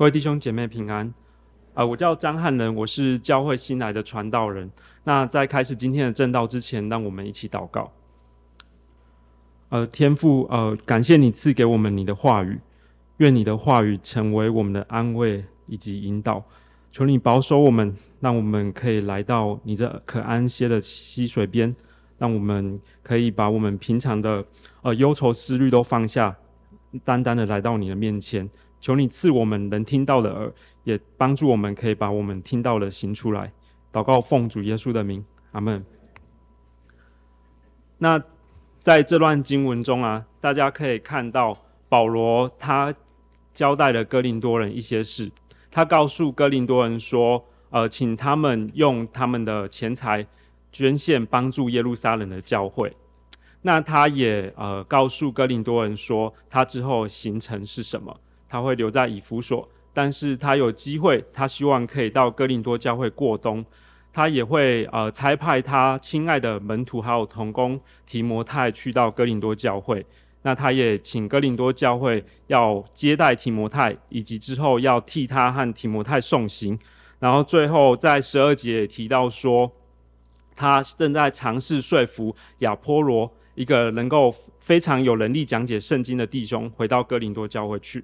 各位弟兄姐妹平安，呃，我叫张汉仁，我是教会新来的传道人。那在开始今天的正道之前，让我们一起祷告。呃，天父，呃，感谢你赐给我们你的话语，愿你的话语成为我们的安慰以及引导。求你保守我们，让我们可以来到你这可安歇的溪水边，让我们可以把我们平常的呃忧愁思虑都放下，单单的来到你的面前。求你赐我们能听到的耳，也帮助我们可以把我们听到的行出来。祷告奉主耶稣的名，阿门。那在这段经文中啊，大家可以看到保罗他交代了哥林多人一些事。他告诉哥林多人说：“呃，请他们用他们的钱财捐献，帮助耶路撒冷的教会。”那他也呃告诉哥林多人说，他之后行程是什么？他会留在以弗所，但是他有机会，他希望可以到哥林多教会过冬。他也会呃差派他亲爱的门徒还有同工提摩太去到哥林多教会。那他也请哥林多教会要接待提摩太，以及之后要替他和提摩太送行。然后最后在十二节也提到说，他正在尝试说服亚波罗，一个能够非常有能力讲解圣经的弟兄，回到哥林多教会去。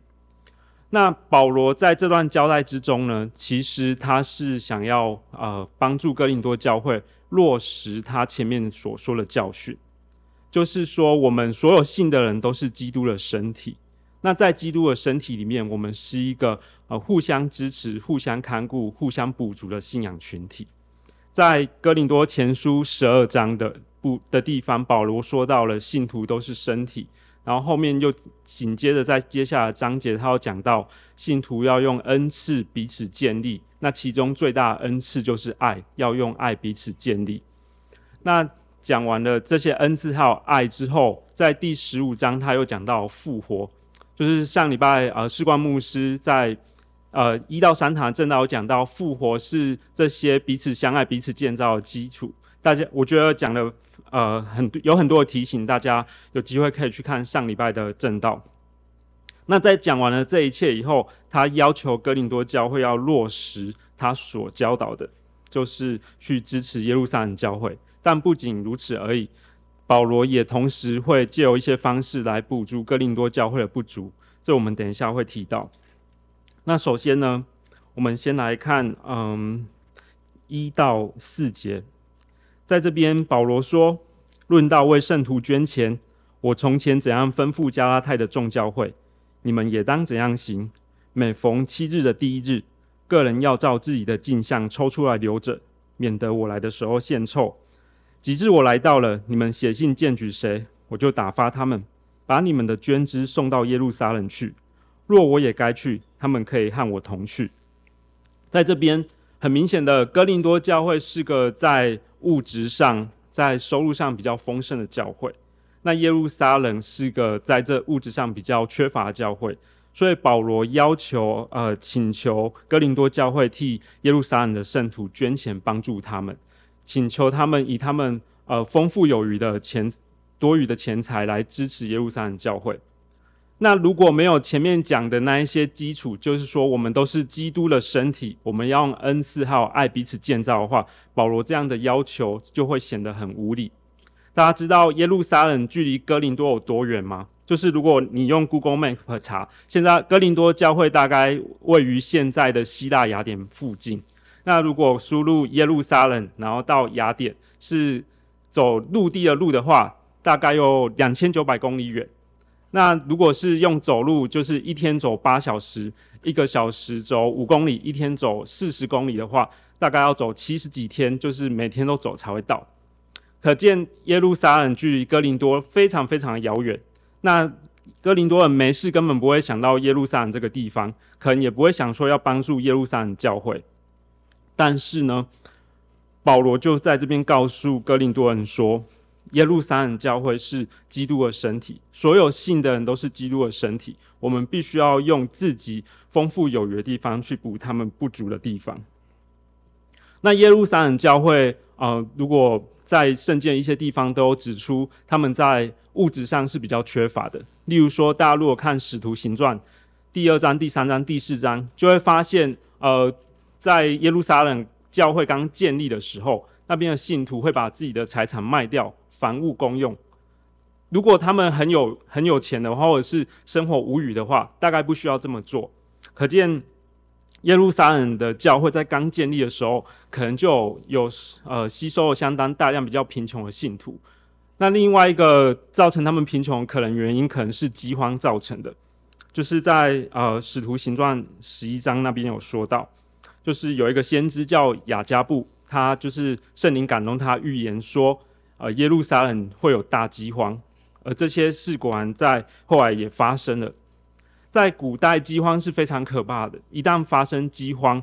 那保罗在这段交代之中呢，其实他是想要呃帮助哥林多教会落实他前面所说的教训，就是说我们所有信的人都是基督的身体。那在基督的身体里面，我们是一个呃互相支持、互相看顾、互相补足的信仰群体。在哥林多前书十二章的部的地方，保罗说到了信徒都是身体。然后后面又紧接着在接下来章节，他要讲到信徒要用恩赐彼此建立。那其中最大的恩赐就是爱，要用爱彼此建立。那讲完了这些恩赐还有爱之后，在第十五章他又讲到复活，就是上礼拜呃士冠牧师在呃一到三堂正道有讲到复活是这些彼此相爱、彼此建造的基础。大家我觉得讲的。呃，很有很多的提醒，大家有机会可以去看上礼拜的正道。那在讲完了这一切以后，他要求哥林多教会要落实他所教导的，就是去支持耶路撒冷教会。但不仅如此而已，保罗也同时会借由一些方式来补足哥林多教会的不足。这我们等一下会提到。那首先呢，我们先来看，嗯，一到四节，在这边保罗说。论到为圣徒捐钱，我从前怎样吩咐加拉太的众教会，你们也当怎样行。每逢七日的第一日，个人要照自己的进项抽出来留着，免得我来的时候献臭。及至我来到了，你们写信荐举谁，我就打发他们，把你们的捐资送到耶路撒冷去。若我也该去，他们可以和我同去。在这边，很明显的，哥林多教会是个在物质上。在收入上比较丰盛的教会，那耶路撒冷是个在这物质上比较缺乏的教会，所以保罗要求呃请求哥林多教会替耶路撒冷的圣徒捐钱帮助他们，请求他们以他们呃丰富有余的钱多余的钱财来支持耶路撒冷教会。那如果没有前面讲的那一些基础，就是说我们都是基督的身体，我们要用恩赐还有爱彼此建造的话，保罗这样的要求就会显得很无理。大家知道耶路撒冷距离哥林多有多远吗？就是如果你用 Google Map 查，现在哥林多教会大概位于现在的希腊雅典附近。那如果输入耶路撒冷，然后到雅典是走陆地的路的话，大概有两千九百公里远。那如果是用走路，就是一天走八小时，一个小时走五公里，一天走四十公里的话，大概要走七十几天，就是每天都走才会到。可见耶路撒冷距离哥林多非常非常的遥远。那哥林多人没事，根本不会想到耶路撒冷这个地方，可能也不会想说要帮助耶路撒冷教会。但是呢，保罗就在这边告诉哥林多人说。耶路撒冷教会是基督的身体，所有信的人都是基督的身体。我们必须要用自己丰富有余的地方去补他们不足的地方。那耶路撒冷教会，呃，如果在圣经一些地方都指出，他们在物质上是比较缺乏的。例如说，大家如果看《使徒行传》第二章、第三章、第四章，就会发现，呃，在耶路撒冷教会刚建立的时候，那边的信徒会把自己的财产卖掉，房屋公用。如果他们很有很有钱的话，或者是生活无语的话，大概不需要这么做。可见耶路撒冷的教会在刚建立的时候，可能就有，呃吸收了相当大量比较贫穷的信徒。那另外一个造成他们贫穷可能原因，可能是饥荒造成的。就是在呃使徒行传十一章那边有说到，就是有一个先知叫亚加布，他就是圣灵感动他预言说，呃耶路撒冷会有大饥荒。而这些事果然在后来也发生了。在古代，饥荒是非常可怕的。一旦发生饥荒，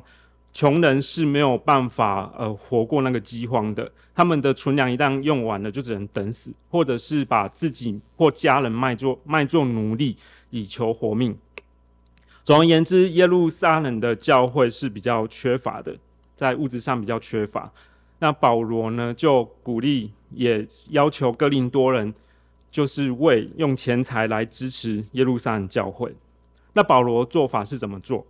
穷人是没有办法呃活过那个饥荒的。他们的存粮一旦用完了，就只能等死，或者是把自己或家人卖作卖作奴隶以求活命。总而言之，耶路撒冷的教会是比较缺乏的，在物质上比较缺乏。那保罗呢，就鼓励也要求哥林多人。就是为用钱财来支持耶路撒冷教会。那保罗做法是怎么做？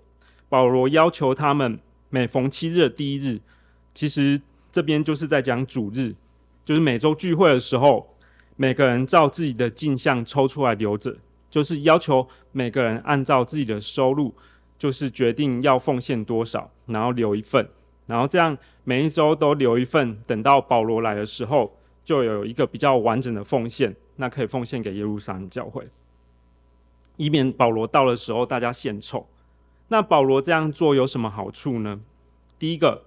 保罗要求他们每逢七日的第一日，其实这边就是在讲主日，就是每周聚会的时候，每个人照自己的进项抽出来留着，就是要求每个人按照自己的收入，就是决定要奉献多少，然后留一份，然后这样每一周都留一份，等到保罗来的时候，就有一个比较完整的奉献。那可以奉献给耶路撒冷教会，以免保罗到的时候大家献丑。那保罗这样做有什么好处呢？第一个，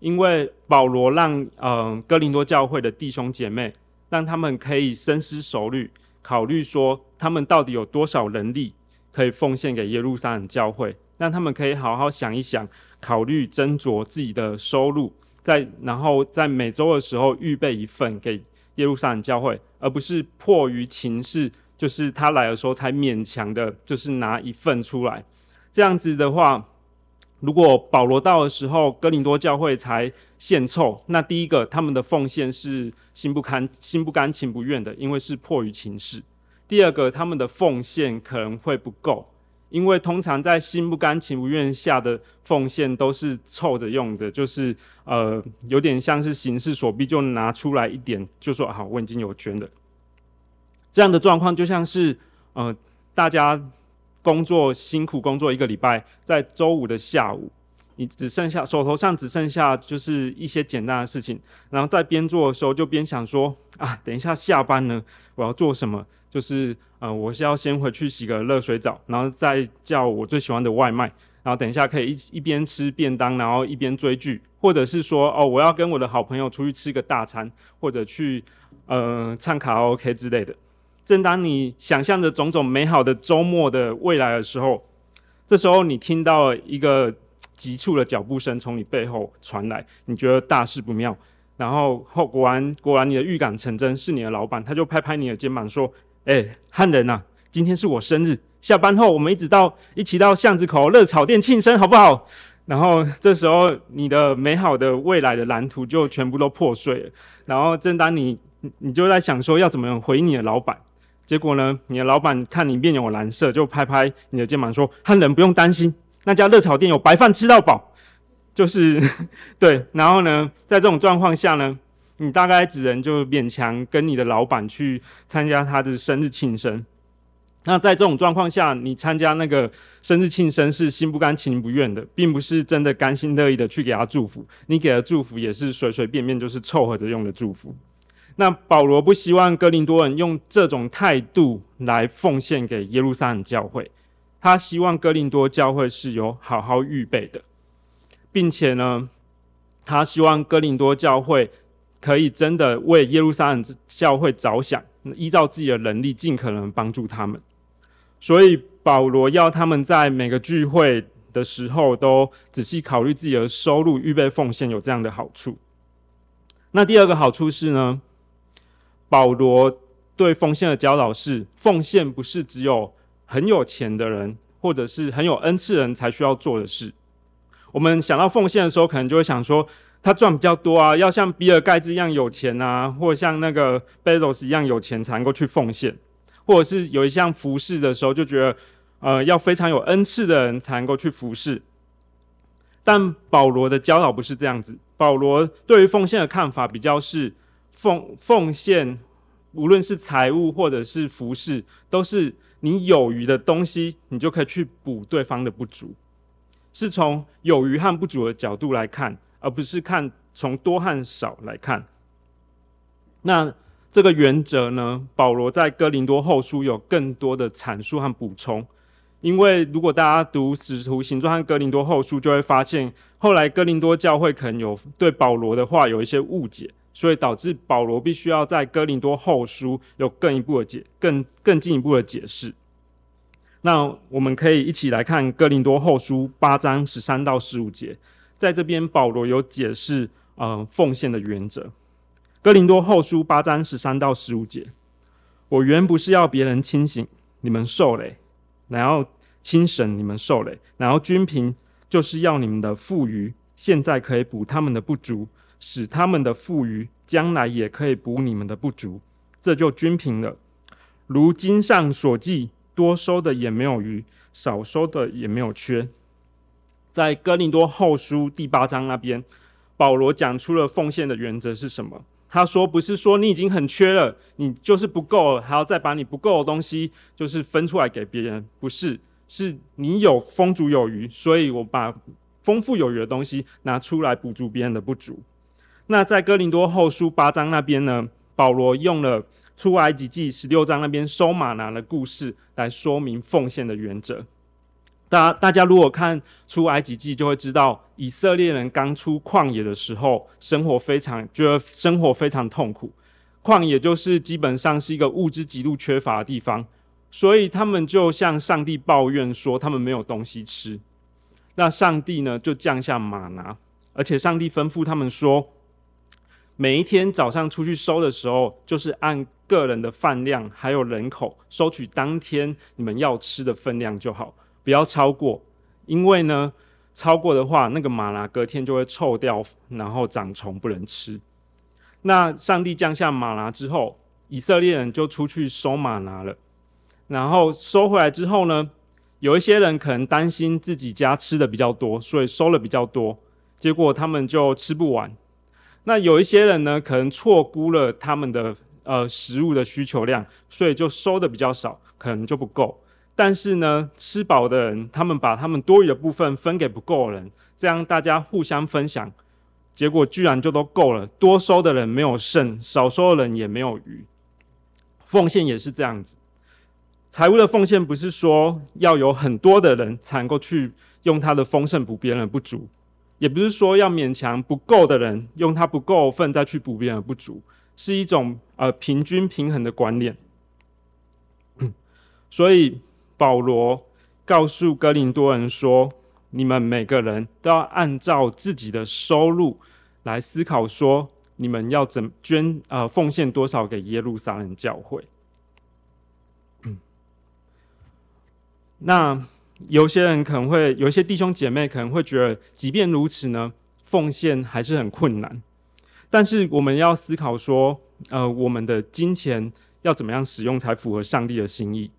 因为保罗让嗯、呃、哥林多教会的弟兄姐妹，让他们可以深思熟虑，考虑说他们到底有多少能力可以奉献给耶路撒冷教会，让他们可以好好想一想，考虑斟酌自己的收入，在然后在每周的时候预备一份给。耶路撒冷教会，而不是迫于情势，就是他来的时候才勉强的，就是拿一份出来。这样子的话，如果保罗到的时候，哥林多教会才献凑，那第一个他们的奉献是心不甘、心不甘情不愿的，因为是迫于情势；第二个，他们的奉献可能会不够。因为通常在心不甘情不愿下的奉献都是凑着用的，就是呃有点像是形势所逼，就拿出来一点，就说好，我已经有捐了。这样的状况就像是呃大家工作辛苦工作一个礼拜，在周五的下午，你只剩下手头上只剩下就是一些简单的事情，然后在边做的时候就边想说啊，等一下下班呢，我要做什么？就是呃，我是要先回去洗个热水澡，然后再叫我最喜欢的外卖，然后等一下可以一一边吃便当，然后一边追剧，或者是说哦，我要跟我的好朋友出去吃个大餐，或者去呃唱卡拉 OK 之类的。正当你想象着种种美好的周末的未来的时候，这时候你听到一个急促的脚步声从你背后传来，你觉得大事不妙，然后后果然果然你的预感成真，是你的老板，他就拍拍你的肩膀说。哎、汉人呐、今天是我生日，下班后我们一直到一起到巷子口热炒店庆生，好不好？然后这时候你的美好的未来的蓝图就全部都破碎了。然后正当你你就在想说要怎么回你的老板，结果呢，你的老板看你面有蓝色，就拍拍你的肩膀说：“汉人不用担心，那家热炒店有白饭吃到饱。”就是对，然后呢，在这种状况下呢。你大概只能就勉强跟你的老板去参加他的生日庆生。那在这种状况下，你参加那个生日庆生是心不甘情不愿的，并不是真的甘心乐意的去给他祝福。你给的祝福也是随随便便就是凑合着用的祝福。那保罗不希望哥林多人用这种态度来奉献给耶路撒冷教会，他希望哥林多教会是有好好预备的，并且呢，他希望哥林多教会。可以真的为耶路撒冷教会着想，依照自己的能力，尽可能帮助他们。所以保罗要他们在每个聚会的时候都仔细考虑自己的收入，预备奉献，有这样的好处。那第二个好处是呢，保罗对奉献的教导是：奉献不是只有很有钱的人或者是很有恩赐人才需要做的事。我们想到奉献的时候，可能就会想说。他赚比较多啊，要像比尔盖茨一样有钱啊，或像那个贝佐斯一样有钱才能够去奉献，或者是有一项服饰的时候就觉得呃，要非常有恩赐的人才能够去服侍。但保罗的教导不是这样子，保罗对于奉献的看法比较是奉奉献，无论是财物或者是服侍，都是你有余的东西，你就可以去补对方的不足，是从有余和不足的角度来看，而不是看从多和少来看。那这个原则呢，保罗在哥林多后书有更多的阐述和补充。因为如果大家读《使徒行传》和《哥林多后书》，就会发现后来哥林多教会可能有对保罗的话有一些误解，所以导致保罗必须要在《哥林多后书》有更一步的解、更更进一步的解释。那我们可以一起来看《哥林多后书》八章十三到十五节，在这边保罗有解释呃奉献的原则。《哥林多后书》八章十三到十五节，我原不是要别人清醒，你们受累。然后轻省你们受累，然后均平就是要你们的富余，现在可以补他们的不足，使他们的富余将来也可以补你们的不足，这就均平了。如经上所记，多收的也没有余，少收的也没有缺。在哥林多后书第八章那边，保罗讲出了奉献的原则是什么？他说：“不是说你已经很缺了，你就是不够了，还要再把你不够的东西就是分出来给别人，不是，是你有丰足有余，所以我把丰富有余的东西拿出来补足别人的不足。”那在哥林多后书八章那边呢，保罗用了出埃及记十六章那边收马拿的故事来说明奉献的原则。大大家如果看出埃及记，就会知道以色列人刚出旷野的时候，生活非常觉得生活非常痛苦。旷野就是基本上是一个物资极度缺乏的地方，所以他们就向上帝抱怨说他们没有东西吃。那上帝呢，就降下马拿，而且上帝吩咐他们说，每一天早上出去收的时候，就是按个人的饭量还有人口收取当天你们要吃的分量就好。不要超过，因为呢，超过的话，那个吗哪隔天就会臭掉，然后长虫，不能吃。那上帝降下吗哪之后，以色列人就出去收马拿了。然后收回来之后呢，有一些人可能担心自己家吃的比较多，所以收了比较多，结果他们就吃不完。那有一些人呢，可能错估了他们的呃食物的需求量，所以就收的比较少，可能就不够。但是呢，吃饱的人，他们把他们多余的部分分给不够的人，这样大家互相分享，结果居然就都够了。多收的人没有剩，少收的人也没有余。奉献也是这样子，财务的奉献不是说要有很多的人才能够去用他的丰盛补别人的不足，也不是说要勉强不够的人用他不够份再去补别人的不足，是一种呃平均平衡的观念。所以。保罗告诉哥林多人说：“你们每个人都要按照自己的收入来思考，说你们要怎捐呃奉献多少给耶路撒冷教会。嗯”那有些人可能会，有一些弟兄姐妹可能会觉得，即便如此呢，奉献还是很困难。但是我们要思考说，呃，我们的金钱要怎么样使用才符合上帝的心意？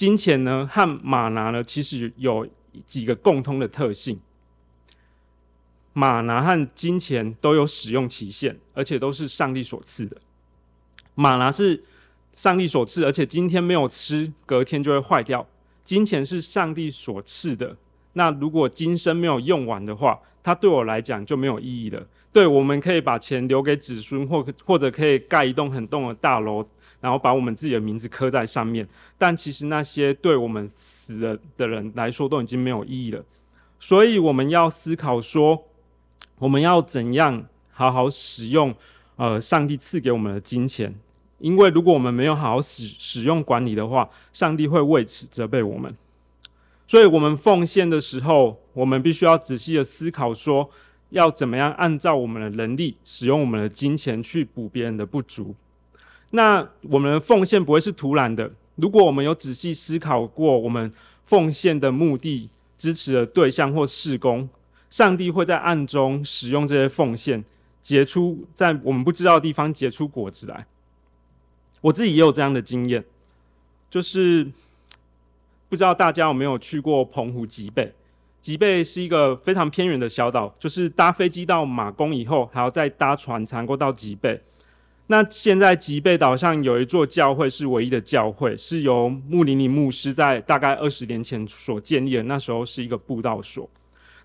金钱呢和马拿呢，其实有几个共通的特性。马拿和金钱都有使用期限，而且都是上帝所赐的。马拿是上帝所赐，而且今天没有吃，隔天就会坏掉。金钱是上帝所赐的，那如果今生没有用完的话，它对我来讲就没有意义了。对，我们可以把钱留给子孙，或或者可以盖一栋很栋的大楼。然后把我们自己的名字刻在上面，但其实那些对我们死了的人来说都已经没有意义了。所以我们要思考说，我们要怎样好好使用呃上帝赐给我们的金钱？因为如果我们没有好好使使用管理的话，上帝会为此责备我们。所以，我们奉献的时候，我们必须要仔细的思考说，要怎么样按照我们的能力使用我们的金钱去补别人的不足。那我们的奉献不会是徒然的。如果我们有仔细思考过，我们奉献的目的、支持的对象或事工，上帝会在暗中使用这些奉献，结出在我们不知道的地方结出果子来。我自己也有这样的经验，就是不知道大家有没有去过澎湖吉贝？吉贝是一个非常偏远的小岛，就是搭飞机到马公以后，还要再搭船才能够到吉贝。那现在吉贝岛上有一座教会是唯一的教会，是由穆林尼牧师在大概二十年前所建立的。那时候是一个布道所。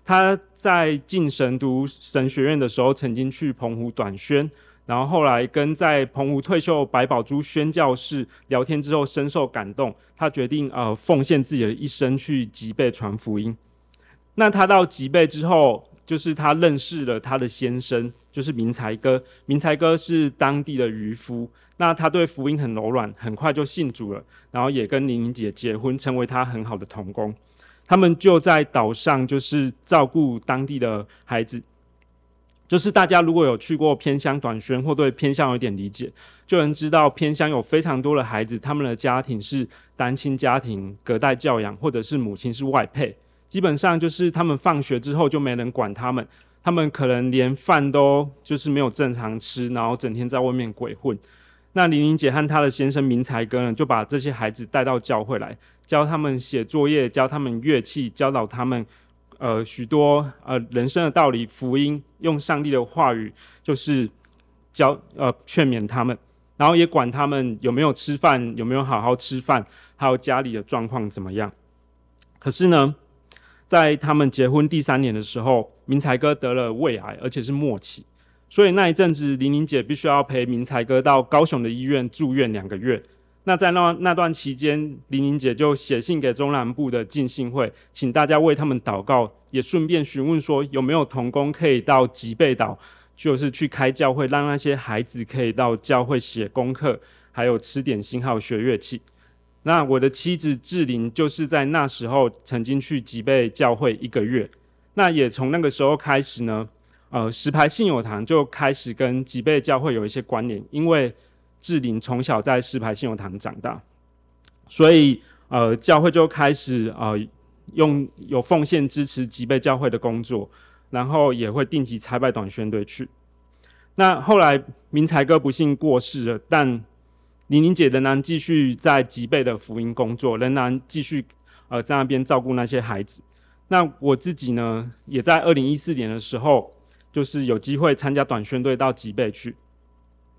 他在进神读神学院的时候，曾经去澎湖短宣，然后后来跟在澎湖退休白宝珠宣教士聊天之后，深受感动，他决定呃奉献自己的一生去吉贝传福音。那他到吉贝之后，就是他认识了他的先生，就是明才哥。明才哥是当地的渔夫，那他对福音很柔软，很快就信主了，然后也跟玲玲姐结婚，成为他很好的童工。他们就在岛上，就是照顾当地的孩子。就是大家如果有去过偏乡短宣，或对偏乡有点理解，就能知道偏乡有非常多的孩子，他们的家庭是单亲家庭，隔代教养，或者是母亲是外配。基本上就是他们放学之后就没人管他们，他们可能连饭都就是没有正常吃，然后整天在外面鬼混。那玲玲姐和她的先生明才哥呢，就把这些孩子带到教会来，教他们写作业，教他们乐器，教导他们呃许多呃人生的道理、福音，用上帝的话语就是教呃劝勉他们，然后也管他们有没有吃饭，有没有好好吃饭，还有家里的状况怎么样。可是呢，在他们结婚第三年的时候，明才哥得了胃癌，而且是末期，所以那一阵子，玲玲姐必须要陪明才哥到高雄的医院住院两个月。那在那那段期间，玲玲姐就写信给中南部的浸信会，请大家为他们祷告，也顺便询问说有没有同工可以到吉贝岛，就是去开教会，让那些孩子可以到教会写功课，还有吃点心，还有学乐器。那我的妻子志玲就是在那时候曾经去吉贝教会一个月，那也从那个时候开始呢，呃，石牌信友堂就开始跟吉贝教会有一些关联，因为志玲从小在石牌信友堂长大，所以呃，教会就开始呃用有奉献支持吉贝教会的工作，然后也会定期差派短宣队去。那后来明才哥不幸过世了，但玲玲姐仍然继续在吉贝的福音工作，仍然继续呃在那边照顾那些孩子。那我自己呢，也在二零一四年的时候，就是有机会参加短宣队到吉贝去。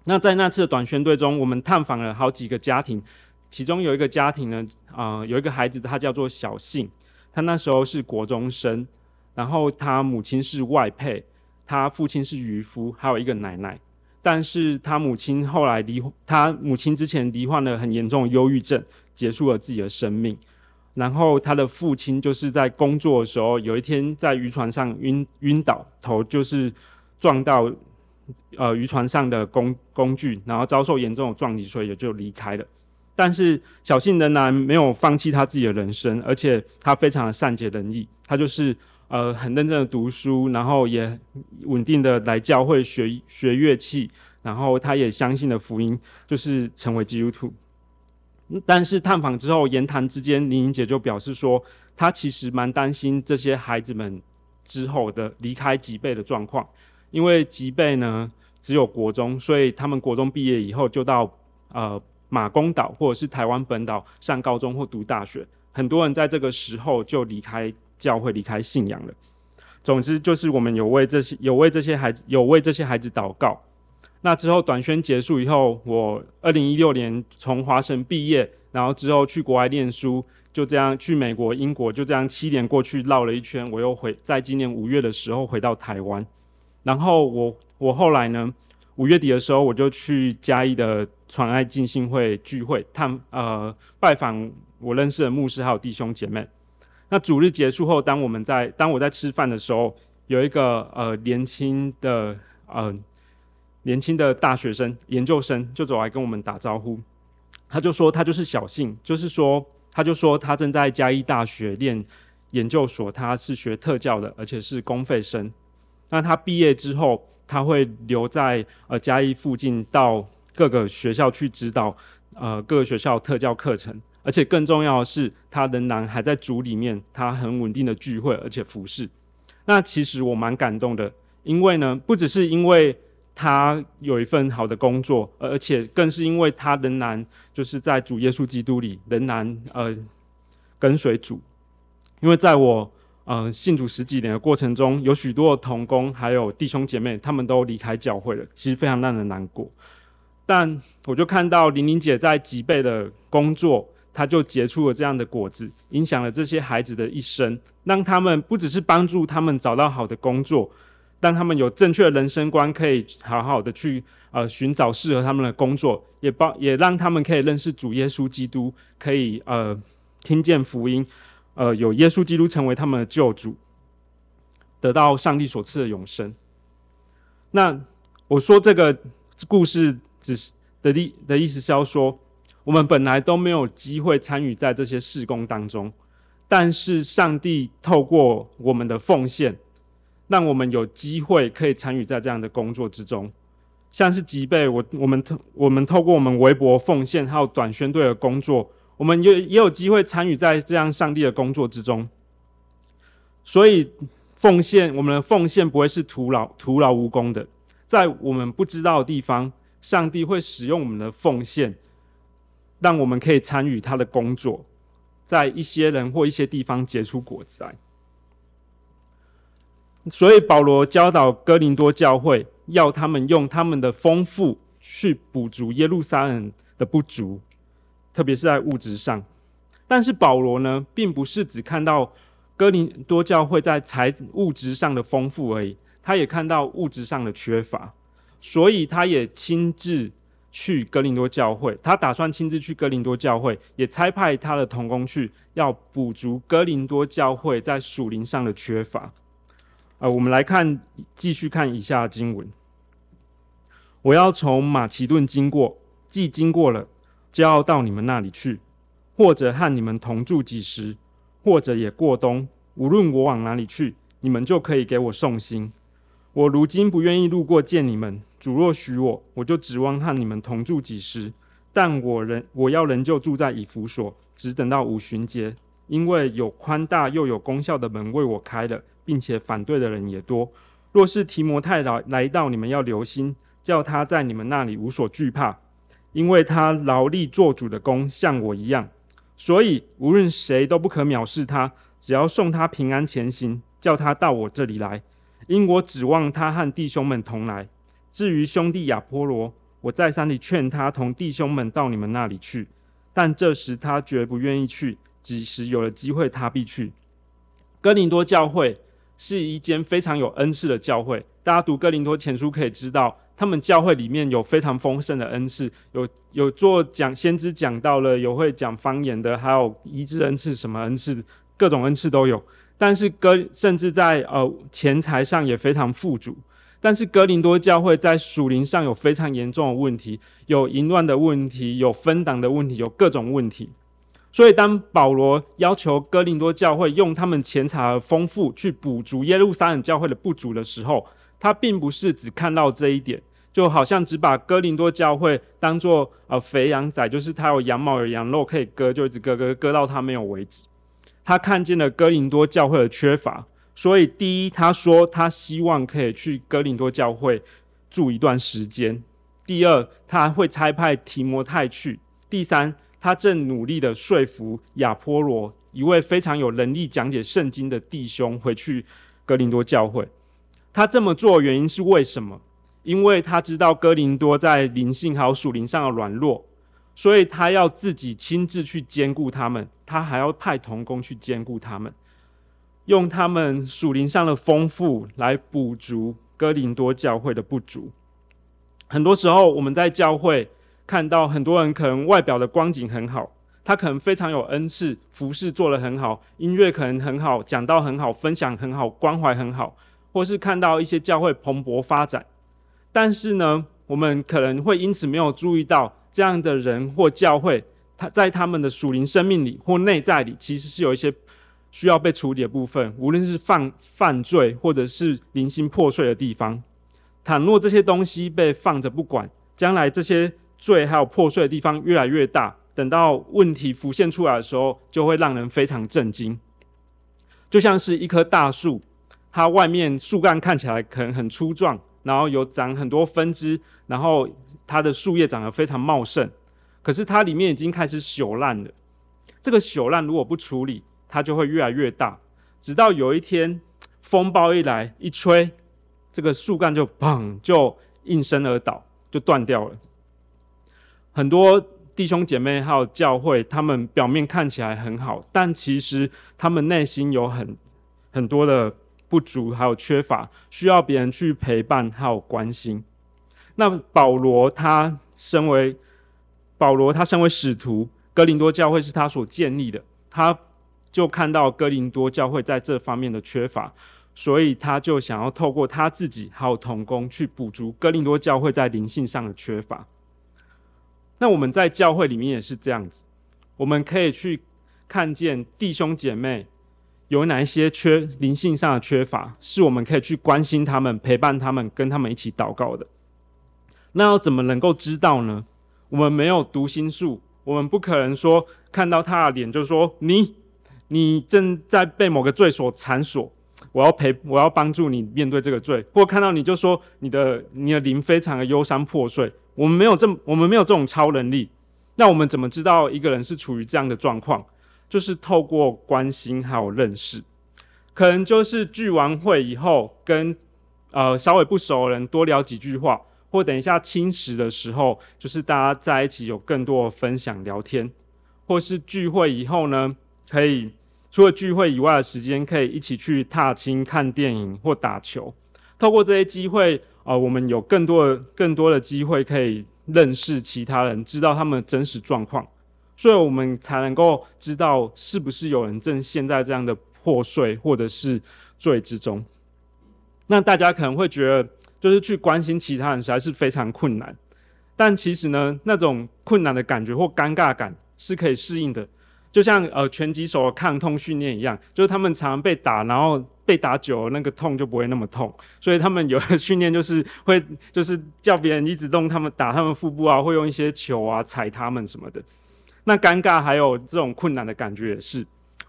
那在那次的短宣队中，我们探访了好几个家庭，其中有一个家庭呢，啊、呃，有一个孩子，他叫做小信，他那时候是国中生，然后他母亲是外配，他父亲是渔夫，还有一个奶奶。但是他母亲后来罹，他母亲之前罹患了很严重的忧郁症，结束了自己的生命。然后他的父亲就是在工作的时候，有一天在渔船上晕晕倒，头就是撞到呃渔船上的工工具，然后遭受严重的撞击，所以也就离开了。但是小信仍然没有放弃他自己的人生，而且他非常的善解人意，他就是。呃，很认真的读书，然后也稳定的来教会学学乐器，然后他也相信了福音，就是成为基督徒。但是探访之后，言谈之间，玲玲姐就表示说，她其实蛮担心这些孩子们之后的离开吉贝的状况，因为吉贝呢只有国中，所以他们国中毕业以后就到呃马公岛或者是台湾本岛上高中或读大学，很多人在这个时候就离开。教会离开信仰了。总之就是我们有为这些有为这些孩子有为这些孩子祷告。那之后短宣结束以后，我二零一六年从华神毕业，然后之后去国外念书，就这样去美国、英国，就这样七年过去绕了一圈，我又回在今年五月的时候回到台湾。然后我我后来呢，五月底的时候我就去嘉义的传爱进信会聚会探呃拜访我认识的牧师还有弟兄姐妹。那主日结束后，当我们在当我在吃饭的时候，有一个呃年轻的呃年轻的大学生研究生就走来跟我们打招呼，他就说他就是小信，就是说他就说他正在嘉义大学念研究所，他是学特教的，而且是公费生。那他毕业之后，他会留在呃嘉义附近，到各个学校去指导呃各个学校特教课程。而且更重要的是，他仍然还在组里面，他很稳定的聚会，而且服侍。那其实我蛮感动的，因为呢，不只是因为他有一份好的工作，而且更是因为他仍然就是在主耶稣基督里，仍然呃跟随主。因为在我呃信主十几年的过程中，有许多同工还有弟兄姐妹，他们都离开教会了，其实非常让人难过。但我就看到玲玲姐在吉备的工作，他就结出了这样的果子，影响了这些孩子的一生，让他们不只是帮助他们找到好的工作，让他们有正确的人生观，可以好好的去呃寻找适合他们的工作，也帮也让他们可以认识主耶稣基督，可以呃听见福音。呃，有耶稣基督成为他们的救主，得到上帝所赐的永生。那我说这个故事只是的意的意思是要说，我们本来都没有机会参与在这些事工当中，但是上帝透过我们的奉献，让我们有机会可以参与在这样的工作之中。像是吉备，我我们透我们透过我们微博奉献还有短宣队的工作。我们也也有机会参与在这样上帝的工作之中，所以奉献我们的奉献不会是徒劳徒劳无功的。在我们不知道的地方，上帝会使用我们的奉献，让我们可以参与他的工作，在一些人或一些地方结出果子来。所以保罗教导哥林多教会，要他们用他们的丰富去补足耶路撒冷的不足。特别是在物质上，但是保罗呢，并不是只看到哥林多教会在财物质上的丰富而已，他也看到物质上的缺乏，所以他也亲自去哥林多教会，他打算亲自去哥林多教会，也差派他的同工去，要补足哥林多教会在属灵上的缺乏。呃，我们来看，继续看以下经文，我要从马其顿经过，既经过了。就要到你们那里去，或者和你们同住几时，或者也过冬。无论我往哪里去，你们就可以给我送行。我如今不愿意路过见你们，主若许我，我就指望和你们同住几时。但我仍我要仍旧住在以弗所，只等到五旬节，因为有宽大又有功效的门为我开了，并且反对的人也多。若是提摩太来来到，你们要留心，叫他在你们那里无所惧怕。因为他劳力做主的工，像我一样，所以无论谁都不可藐视他。只要送他平安前行，叫他到我这里来，因我指望他和弟兄们同来。至于兄弟亚波罗，我再三地劝他同弟兄们到你们那里去，但这时他绝不愿意去。几时有了机会，他必去。哥林多教会是一间非常有恩赐的教会，大家读哥林多前书可以知道。他们教会里面有非常丰盛的恩赐，有有做讲先知讲到了，有会讲方言的，还有医治恩赐，什么恩赐，各种恩赐都有。但是哥甚至在呃钱财上也非常富足。但是哥林多教会在属灵上有非常严重的问题，有淫乱的问题，有分党的问题，有各种问题。所以当保罗要求哥林多教会用他们钱财的丰富去补足耶路撒冷教会的不足的时候，他并不是只看到这一点。就好像只把哥林多教会当做呃肥羊仔，就是他有羊毛有羊肉可以割，就一直割割割到他没有为止。他看见了哥林多教会的缺乏，所以第一，他说他希望可以去哥林多教会住一段时间；第二，他会差派提摩太去；第三，他正努力的说服亚波罗，一位非常有能力讲解圣经的弟兄，回去哥林多教会。他这么做原因是为什么？因为他知道哥林多在灵性还有属灵上的软弱，所以他要自己亲自去兼顾他们，他还要派同工去兼顾他们，用他们属灵上的丰富来补足哥林多教会的不足。很多时候我们在教会看到很多人可能外表的光景很好，他可能非常有恩赐，服事做得很好，音乐可能很好，讲道很好，分享很好，关怀很好，或是看到一些教会蓬勃发展。但是呢，我们可能会因此没有注意到，这样的人或教会，他在他们的属灵生命里或内在里，其实是有一些需要被处理的部分，无论是犯犯罪或者是零星破碎的地方。倘若这些东西被放着不管，将来这些罪还有破碎的地方越来越大，等到问题浮现出来的时候，就会让人非常震惊。就像是一棵大树，它外面树干看起来可能很粗壮。然后有长很多分支，然后它的树叶长得非常茂盛，可是它里面已经开始朽烂了。这个朽烂如果不处理，它就会越来越大，直到有一天风暴一来一吹，这个树干就砰就应声而倒，就断掉了。很多弟兄姐妹还有教会，他们表面看起来很好，但其实他们内心有很很多的不足，还有缺乏，需要别人去陪伴还有关心。那保罗他身为保罗，他身为使徒，哥林多教会是他所建立的，他就看到哥林多教会在这方面的缺乏，所以他就想要透过他自己还有同工去补足哥林多教会在灵性上的缺乏。那我们在教会里面也是这样子，我们可以去看见弟兄姐妹有哪一些缺灵性上的缺乏，是我们可以去关心他们、陪伴他们、跟他们一起祷告的。那要怎么能够知道呢？我们没有读心术，我们不可能说看到他的脸就说你，你正在被某个罪所缠锁，我要陪，我要帮助你面对这个罪，或看到你就说你的你的灵非常的忧伤破碎。我们没有这么，我们没有这种超能力。那我们怎么知道一个人是处于这样的状况？就是透过关心还有认识，可能就是聚完会以后，跟呃稍微不熟的人多聊几句话。或等一下轻食的时候，就是大家在一起有更多的分享聊天，或是聚会以后呢，可以除了聚会以外的时间，可以一起去踏青、看电影或打球。透过这些机会，呃，我们有更多的、更多的机会可以认识其他人，知道他们的真实状况，所以我们才能够知道是不是有人正陷在这样的破碎或者是罪之中。那大家可能会觉得。就是去关心其他人，实在是非常困难。但其实呢，那种困难的感觉或尴尬感是可以适应的。就像呃拳击手的抗痛训练一样，就是他们常常被打，然后被打久了，那个痛就不会那么痛。所以他们有的训练就是会，就是叫别人一直动他们，打他们腹部啊，会用一些球啊踩他们什么的。那尴尬还有这种困难的感觉也是。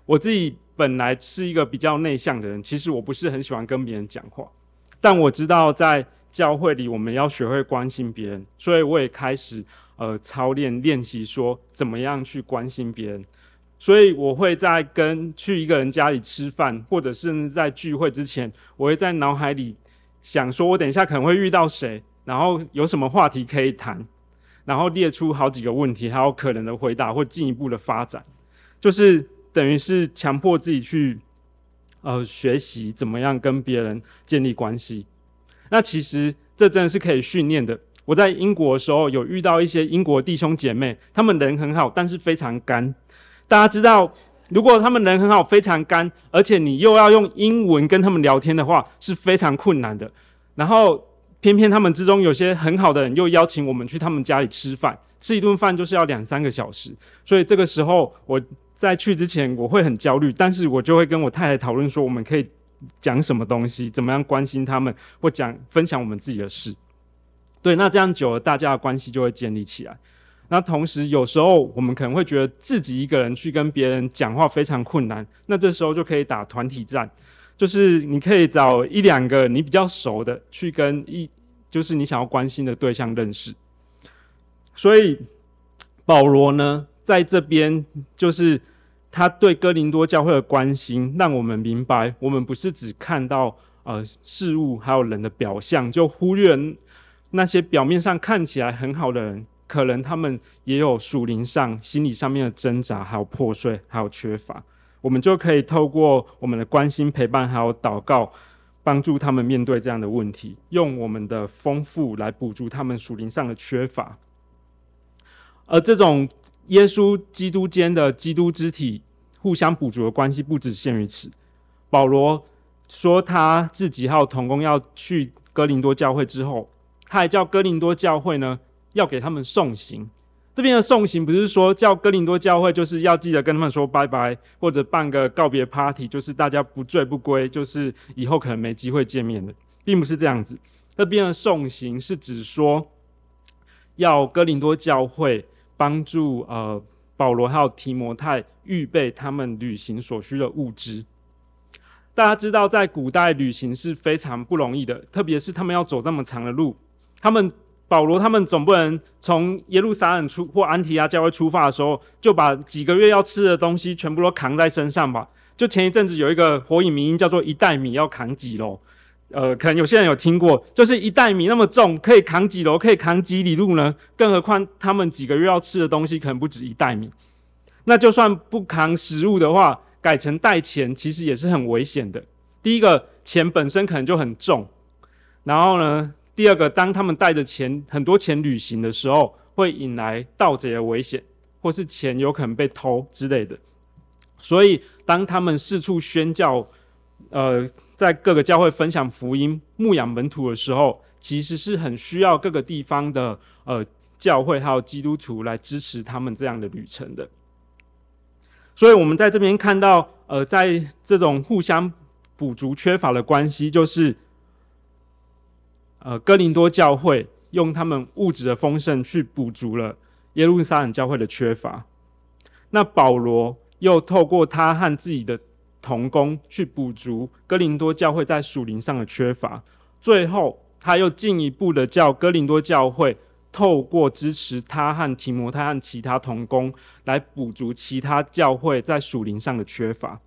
我自己本来是一个比较内向的人，其实我不是很喜欢跟别人讲话。但我知道，在教会里，我们要学会关心别人，所以我也开始呃操练练习说怎么样去关心别人。所以我会在跟去一个人家里吃饭，或者是在聚会之前，我会在脑海里想说，我等一下可能会遇到谁，然后有什么话题可以谈，然后列出好几个问题，还有可能的回答或进一步的发展，就是等于是强迫自己去。呃，学习怎么样跟别人建立关系。那其实这真的是可以训练的。我在英国的时候有遇到一些英国弟兄姐妹，他们人很好，但是非常干。大家知道，如果他们人很好，非常干，而且你又要用英文跟他们聊天的话，是非常困难的。然后偏偏他们之中有些很好的人，又邀请我们去他们家里吃饭，吃一顿饭就是要两三个小时。所以这个时候我。在去之前，我会很焦虑，但是我就会跟我太太讨论说，我们可以讲什么东西，怎么样关心他们，或讲分享我们自己的事。对，那这样久了，大家的关系就会建立起来。那同时，有时候我们可能会觉得自己一个人去跟别人讲话非常困难，那这时候就可以打团体战，就是你可以找一两个你比较熟的去跟一，就是你想要关心的对象认识。所以保罗呢，在这边，就是他对哥林多教会的关心，让我们明白，我们不是只看到呃事物还有人的表象，就忽略那些表面上看起来很好的人，可能他们也有属灵上、心理上面的挣扎，还有破碎，还有缺乏。我们就可以透过我们的关心、陪伴，还有祷告，帮助他们面对这样的问题，用我们的丰富来补足他们属灵上的缺乏。而这种。耶稣基督间的基督肢体互相补足的关系不只限于此。保罗说他自己还有同工要去哥林多教会之后，他还叫哥林多教会呢要给他们送行。这边的送行不是说叫哥林多教会就是要记得跟他们说拜拜，或者办个告别 party，就是大家不醉不归，就是以后可能没机会见面的，并不是这样子。这边的送行是指说要哥林多教会。帮助呃保罗还有提摩太预备他们旅行所需的物资。大家知道，在古代旅行是非常不容易的，特别是他们要走这么长的路，他们保罗他们总不能从耶路撒冷出或安提亚教会出发的时候，就把几个月要吃的东西全部都扛在身上吧？就前一阵子有一个火影迷音叫做一袋米要扛几楼，呃，可能有些人有听过，就是一袋米那么重，可以扛几楼，可以扛几里路呢？更何况他们几个月要吃的东西可能不止一袋米。那就算不扛食物的话，改成带钱，其实也是很危险的。第一个，钱本身可能就很重，然后呢？第二个，当他们带着钱很多钱旅行的时候，会引来盗贼的危险，或是钱有可能被偷之类的。所以，当他们四处宣教，呃，在各个教会分享福音、牧养门徒的时候，其实是很需要各个地方的呃教会还有基督徒来支持他们这样的旅程的。所以，我们在这边看到，呃，在这种互相补足缺乏的关系，就是。呃，哥林多教会用他们物质的丰盛去补足了耶路撒冷教会的缺乏。那保罗又透过他和自己的同工去补足哥林多教会在属灵上的缺乏。最后，他又进一步的叫哥林多教会透过支持他和提摩太和其他同工来补足其他教会在属灵上的缺乏。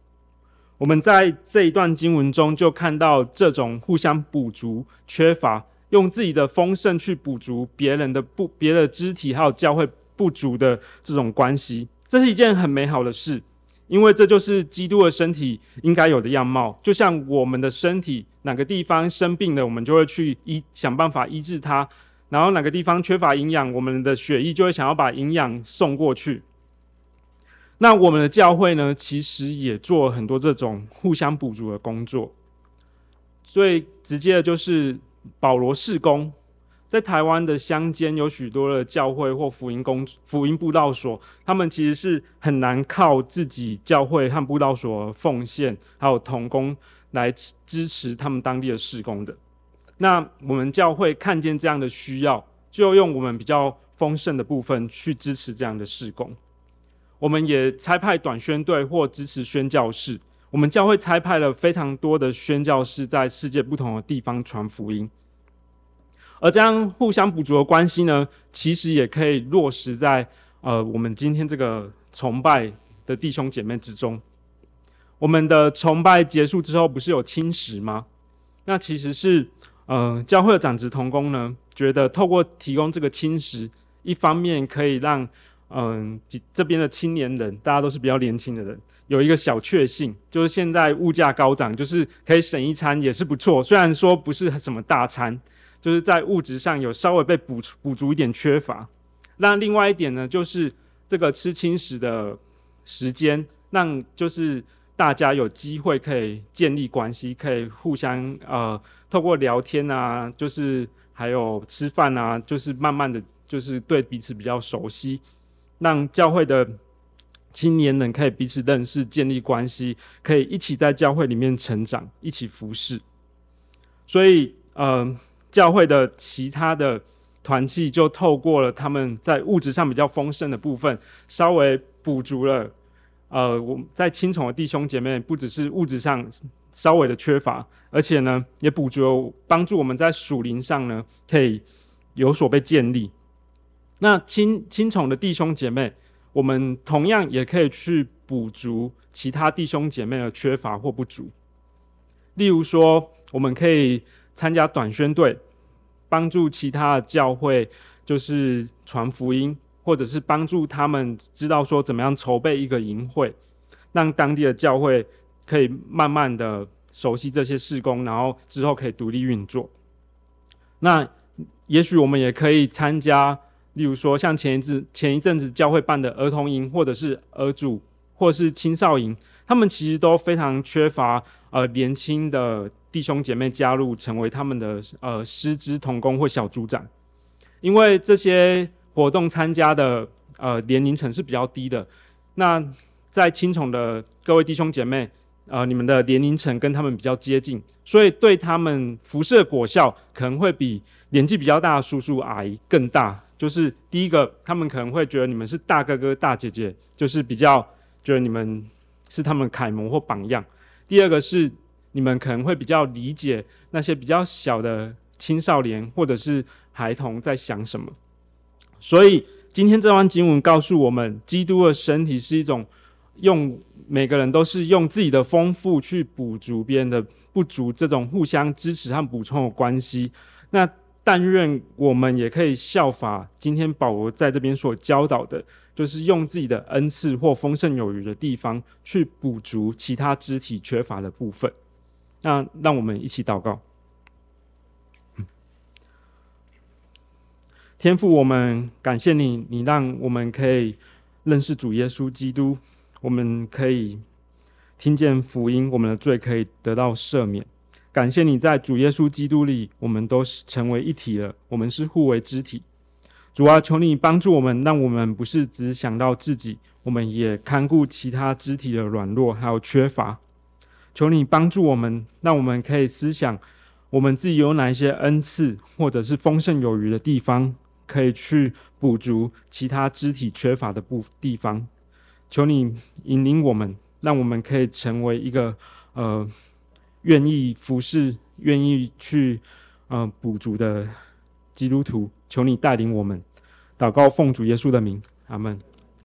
我们在这一段经文中就看到这种互相补足缺乏，用自己的丰盛去补足别人的不别的肢体还有教会不足的这种关系，这是一件很美好的事，因为这就是基督的身体应该有的样貌。就像我们的身体哪个地方生病了，我们就会去医想办法医治它；然后哪个地方缺乏营养，我们的血液就会想要把营养送过去。那我们的教会呢，其实也做了很多这种互相补足的工作。最直接的就是保罗事工，在台湾的乡间有许多的教会或福音工福音布道所，他们其实是很难靠自己教会和布道所奉献还有同工来支持他们当地的事工的。那我们教会看见这样的需要，就用我们比较丰盛的部分去支持这样的事工。我们也差派短宣队或支持宣教士。我们教会差派了非常多的宣教士，在世界不同的地方传福音。而这样互相补足的关系呢，其实也可以落实在呃我们今天这个崇拜的弟兄姐妹之中。我们的崇拜结束之后，不是有轻食吗？那其实是呃教会的长执同工呢，觉得透过提供这个轻食，一方面可以让嗯，这边的青年人，大家都是比较年轻的人，有一个小确幸，就是现在物价高涨，就是可以省一餐也是不错。虽然说不是什么大餐，就是在物质上有稍微被补补足一点缺乏。那另外一点呢，就是这个吃轻食的时间，让就是大家有机会可以建立关系，可以互相呃透过聊天啊，就是还有吃饭啊，就是慢慢的就是对彼此比较熟悉。让教会的青年人可以彼此认识、建立关系，可以一起在教会里面成长，一起服侍。所以，呃，教会的其他的团契就透过了他们在物质上比较丰盛的部分，稍微补足了。呃，我们在青重的弟兄姐妹，不只是物质上稍微的缺乏，而且呢，也补足了帮助我们在属灵上呢，可以有所被建立。那亲亲宠的弟兄姐妹，我们同样也可以去补足其他弟兄姐妹的缺乏或不足。例如说，我们可以参加短宣队，帮助其他的教会，就是传福音，或者是帮助他们知道说怎么样筹备一个营会，让当地的教会可以慢慢的熟悉这些事工，然后之后可以独立运作。那也许我们也可以参加。例如说，像前一阵前一阵子教会办的儿童营，或者是儿组，或者是青少营，他们其实都非常缺乏呃年轻的弟兄姐妹加入，成为他们的呃师资同工或小组长，因为这些活动参加的呃年龄层是比较低的。那在青重的各位弟兄姐妹，呃，你们的年龄层跟他们比较接近，所以对他们辐射果效可能会比年纪比较大的叔叔阿姨更大。就是第一个，他们可能会觉得你们是大哥哥、大姐姐，就是比较觉得你们是他们楷模或榜样。第二个是，你们可能会比较理解那些比较小的青少年或者是孩童在想什么。所以今天这段经文告诉我们，基督的身体是一种用每个人都是用自己的丰富去补足别人的不足，这种互相支持和补充的关系。那但愿我们也可以效法今天保罗在这边所教导的，就是用自己的恩赐或丰盛有余的地方去补足其他肢体缺乏的部分。那让我们一起祷告。天父，我们感谢你，你让我们可以认识主耶稣基督，我们可以听见福音，我们的罪可以得到赦免。感谢你在主耶稣基督里，我们都是成为一体了，我们是互为肢体。主啊，求你帮助我们，让我们不是只想到自己，我们也看顾其他肢体的软弱还有缺乏。求你帮助我们，让我们可以思想我们自己有哪一些恩赐，或者是丰盛有余的地方。可以去补足其他肢体缺乏的部地方，求你引领我们，让我们可以成为一个呃愿意服侍、愿意去嗯补足的基督徒。求你带领我们，祷告奉主耶稣的名，阿门。